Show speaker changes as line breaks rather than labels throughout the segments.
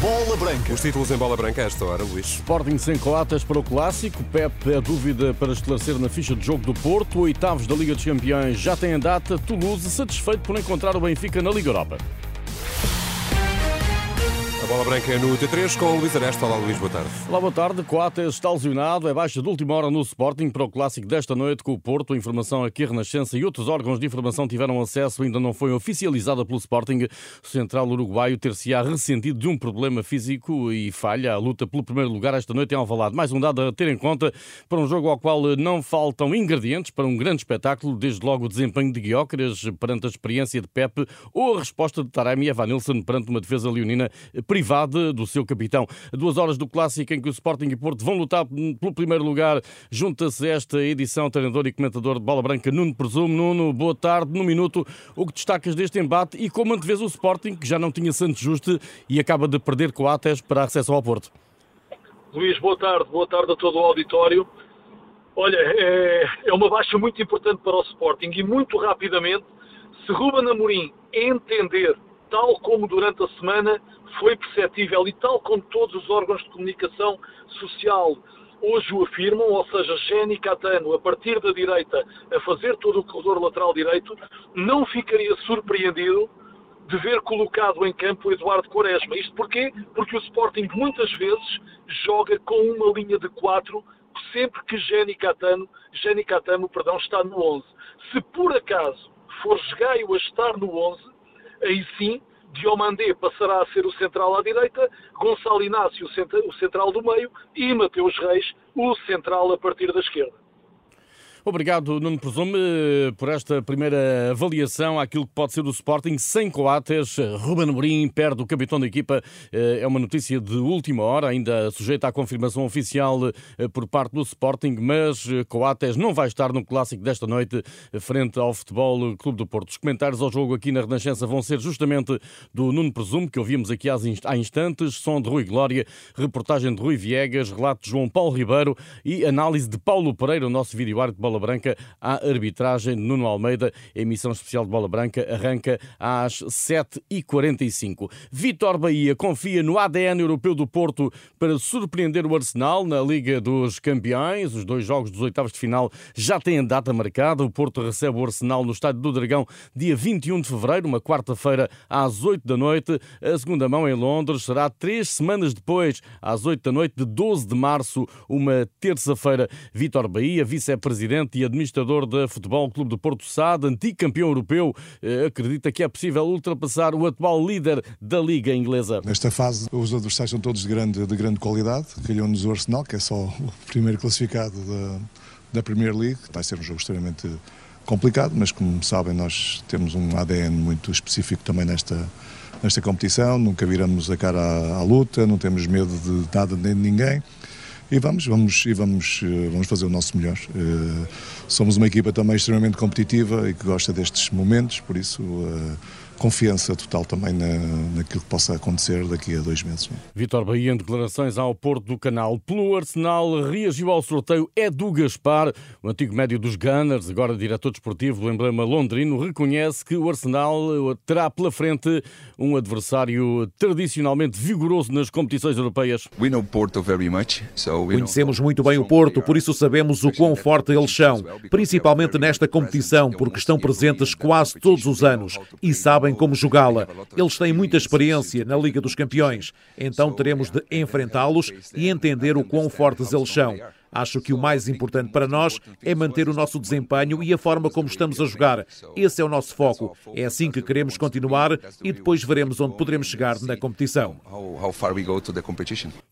Bola Branca.
Os títulos em bola branca a esta hora, Luís.
Sporting sem coatas para o Clássico. Pep é dúvida para esclarecer na ficha de jogo do Porto. Oitavos da Liga dos Campeões já tem a data. Toulouse satisfeito por encontrar o Benfica na Liga Europa.
A bola branca é no T3 com o Luís Aresta. Olá, Luís, boa tarde.
Olá, boa tarde. Coates está lesionado. É baixa de última hora no Sporting para o Clássico desta noite com o Porto. A informação aqui, a Renascença e outros órgãos de informação tiveram acesso. Ainda não foi oficializada pelo Sporting. O central uruguaio ter-se-á ressentido de um problema físico e falha a luta pelo primeiro lugar esta noite em Alvalade. Mais um dado a ter em conta para um jogo ao qual não faltam ingredientes para um grande espetáculo, desde logo o desempenho de Guiócaras perante a experiência de Pepe ou a resposta de Taremi e Evanilson perante uma defesa leonina privada do seu capitão. Duas horas do clássico em que o Sporting e Porto vão lutar pelo primeiro lugar. Junta-se esta edição, treinador e comentador de bola branca, Nuno Presumo. Nuno, boa tarde. No minuto, o que destacas deste embate e como antevês o Sporting, que já não tinha Santos Juste e acaba de perder Coates para a recepção ao Porto?
Luís, boa tarde. Boa tarde a todo o auditório. Olha, é, é uma baixa muito importante para o Sporting e muito rapidamente, se Ruben Amorim entender, tal como durante a semana foi perceptível e tal como todos os órgãos de comunicação social hoje o afirmam, ou seja, Geni Catano a partir da direita a fazer todo o corredor lateral direito, não ficaria surpreendido de ver colocado em campo Eduardo Quaresma. Isto porquê? Porque o Sporting muitas vezes joga com uma linha de quatro sempre que Geni Catano, Geni Catano, perdão, está no 11. Se por acaso for Gaio a estar no 11, aí sim Diomandé passará a ser o central à direita, Gonçalo Inácio o central do meio e Mateus Reis o central a partir da esquerda.
Obrigado, Nuno Presume, por esta primeira avaliação àquilo que pode ser o Sporting sem Coates. Ruben Amorim perde o capitão da equipa. É uma notícia de última hora, ainda sujeita à confirmação oficial eh, por parte do Sporting, mas eh, Coates não vai estar no clássico desta noite frente ao Futebol Clube do Porto. Os comentários ao jogo aqui na Renascença vão ser justamente do Nuno Presume, que ouvimos aqui há instantes, som de Rui Glória, reportagem de Rui Viegas, relato de João Paulo Ribeiro e análise de Paulo Pereira, o nosso vídeo árbitro de bola Bola Branca à arbitragem de Nuno Almeida. A emissão especial de Bola Branca arranca às 7h45. Vitor Bahia confia no ADN europeu do Porto para surpreender o Arsenal na Liga dos Campeões. Os dois jogos dos oitavos de final já têm data marcada. O Porto recebe o Arsenal no Estádio do Dragão dia 21 de fevereiro, uma quarta-feira às 8 da noite. A segunda mão em Londres será três semanas depois, às 8 da noite de 12 de março, uma terça-feira. Vitor Bahia, vice-presidente presidente e administrador da Futebol Clube do Porto Sade, antigo campeão europeu, eh, acredita que é possível ultrapassar o atual líder da Liga Inglesa.
Nesta fase, os adversários são todos de grande, de grande qualidade. Calhou-nos o Arsenal, que é só o primeiro classificado da, da Premier League. Vai ser um jogo extremamente complicado, mas como sabem, nós temos um ADN muito específico também nesta, nesta competição. Nunca viramos a cara à, à luta, não temos medo de nada nem de ninguém e vamos, vamos, e vamos, eh, vamos fazer o nosso melhor. Eh, somos uma equipa também extremamente competitiva e que gosta destes momentos, por isso eh, confiança total também na, naquilo que possa acontecer daqui a dois meses.
Vitor Bahia, em declarações ao Porto do Canal. Pelo Arsenal, reagiu ao sorteio Edu Gaspar, o antigo médio dos Gunners, agora diretor desportivo do emblema londrino, reconhece que o Arsenal terá pela frente um adversário tradicionalmente vigoroso nas competições europeias.
Conhecemos muito bem o Porto, por isso sabemos o quão forte eles são, principalmente nesta competição, porque estão presentes quase todos os anos e sabem sabem como jogá-la. Eles têm muita experiência na Liga dos Campeões, então teremos de enfrentá-los e entender o quão fortes eles são. Acho que o mais importante para nós é manter o nosso desempenho e a forma como estamos a jogar. Esse é o nosso foco. É assim que queremos continuar e depois veremos onde poderemos chegar na competição.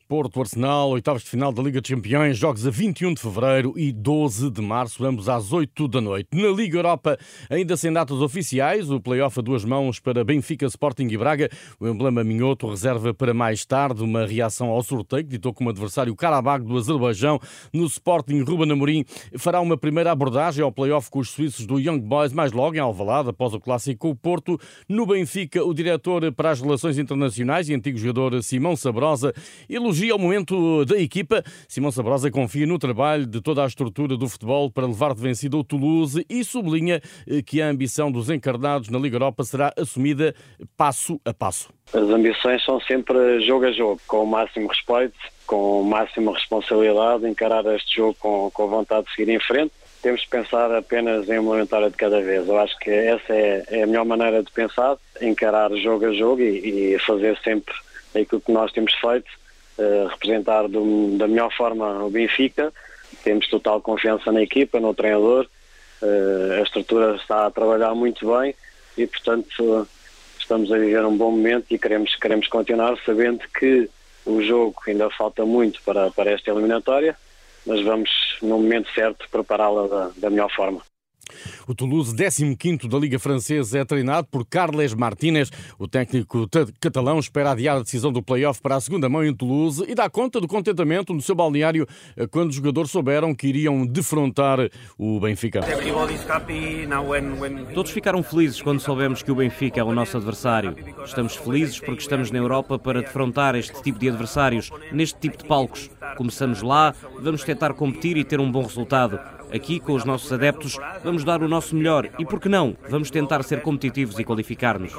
Porto Arsenal, oitavos de final da Liga dos Campeões, jogos a 21 de fevereiro e 12 de março, ambos às 8 da noite. Na Liga Europa, ainda sem datas oficiais, o play-off a duas mãos para Benfica, Sporting e Braga. O emblema Minhoto reserva para mais tarde uma reação ao sorteio que ditou como adversário o Karabakh do Azerbaijão No Sporting, Ruben Amorim fará uma primeira abordagem ao play-off com os suíços do Young Boys mais logo em Alvalade, após o clássico com o Porto. No Benfica, o diretor para as relações internacionais e antigo jogador Simão Sabrosa elogia o momento da equipa. Simão Sabrosa confia no trabalho de toda a estrutura do futebol para levar de vencido o Toulouse e sublinha eh, que a ambição dos encarnados na Liga Europa será assumida passo a passo.
As ambições são sempre jogo a jogo, com o máximo respeito, com máxima responsabilidade, encarar este jogo com, com vontade de seguir em frente. Temos de pensar apenas em uma vitória de cada vez. Eu acho que essa é, é, a melhor maneira de pensar, encarar jogo a jogo e, e fazer sempre aquilo que nós temos feito, uh, representar do, da melhor forma o Benfica. Temos total confiança na equipa, no treinador. Uh, a estrutura está a trabalhar muito bem e, portanto, estamos a viver um bom momento e queremos, queremos continuar sabendo que o jogo ainda falta muito para, para esta eliminatória, mas vamos, no momento certo, prepará-la da, da melhor forma.
O Toulouse, 15 da Liga Francesa, é treinado por Carles Martínez. O técnico catalão espera adiar a decisão do play-off para a segunda mão em Toulouse e dá conta do contentamento no seu balneário eh, quando os jogadores souberam que iriam defrontar o Benfica.
Todos ficaram felizes quando soubemos que o Benfica é o nosso adversário. Estamos felizes porque estamos na Europa para defrontar este tipo de adversários, neste tipo de palcos. Começamos lá, vamos tentar competir e ter um bom resultado. Aqui, com os nossos adeptos, vamos dar o nosso melhor. E, por que não, vamos tentar ser competitivos e qualificar-nos.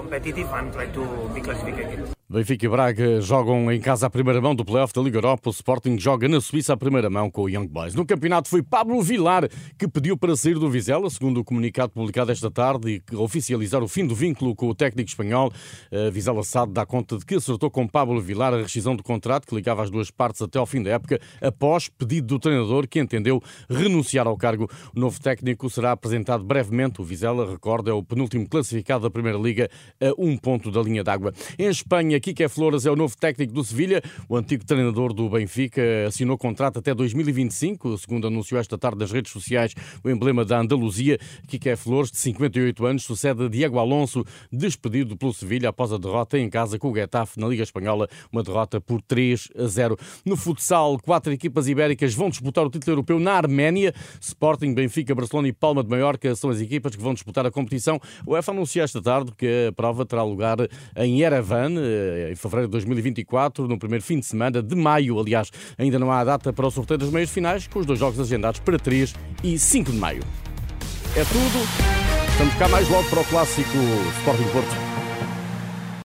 Benfica e Braga jogam em casa a primeira mão do playoff da Liga Europa. O Sporting joga na Suíça a primeira mão com o Young Boys. No campeonato foi Pablo Vilar que pediu para sair do Vizela, segundo o comunicado publicado esta tarde e oficializar o fim do vínculo com o técnico espanhol. A Vizela SAD dá conta de que acertou com Pablo Vilar a rescisão do contrato que ligava as duas partes até ao fim da época, após pedido do treinador que entendeu renunciar ao cargo. O novo técnico será apresentado brevemente. O Vizela, recorda, é o penúltimo classificado da Primeira Liga a um ponto da linha d'água. Em Espanha, Espanha, Kike Flores é o novo técnico do Sevilha. O antigo treinador do Benfica assinou contrato até 2025, segundo anunciou esta tarde nas redes sociais o emblema da Andaluzia. Kike Flores, de 58 anos, sucede Diego Alonso, despedido pelo Sevilha após a derrota em casa com o Getafe na Liga Espanhola, uma derrota por 3 a 0. No futsal, quatro equipas ibéricas vão disputar o título europeu na Arménia. Sporting, Benfica, Barcelona e Palma de Mallorca são as equipas que vão disputar a competição. O UEFA anunciou esta tarde que a prova terá lugar em Yerevan, em fevereiro de 2024, no primeiro fim de semana de maio. Aliás, ainda não há data para o sorteio das meias finais, com os dois jogos agendados para 3 e 5 de maio. É tudo. Estamos cá mais logo para o clássico Sporting Porto.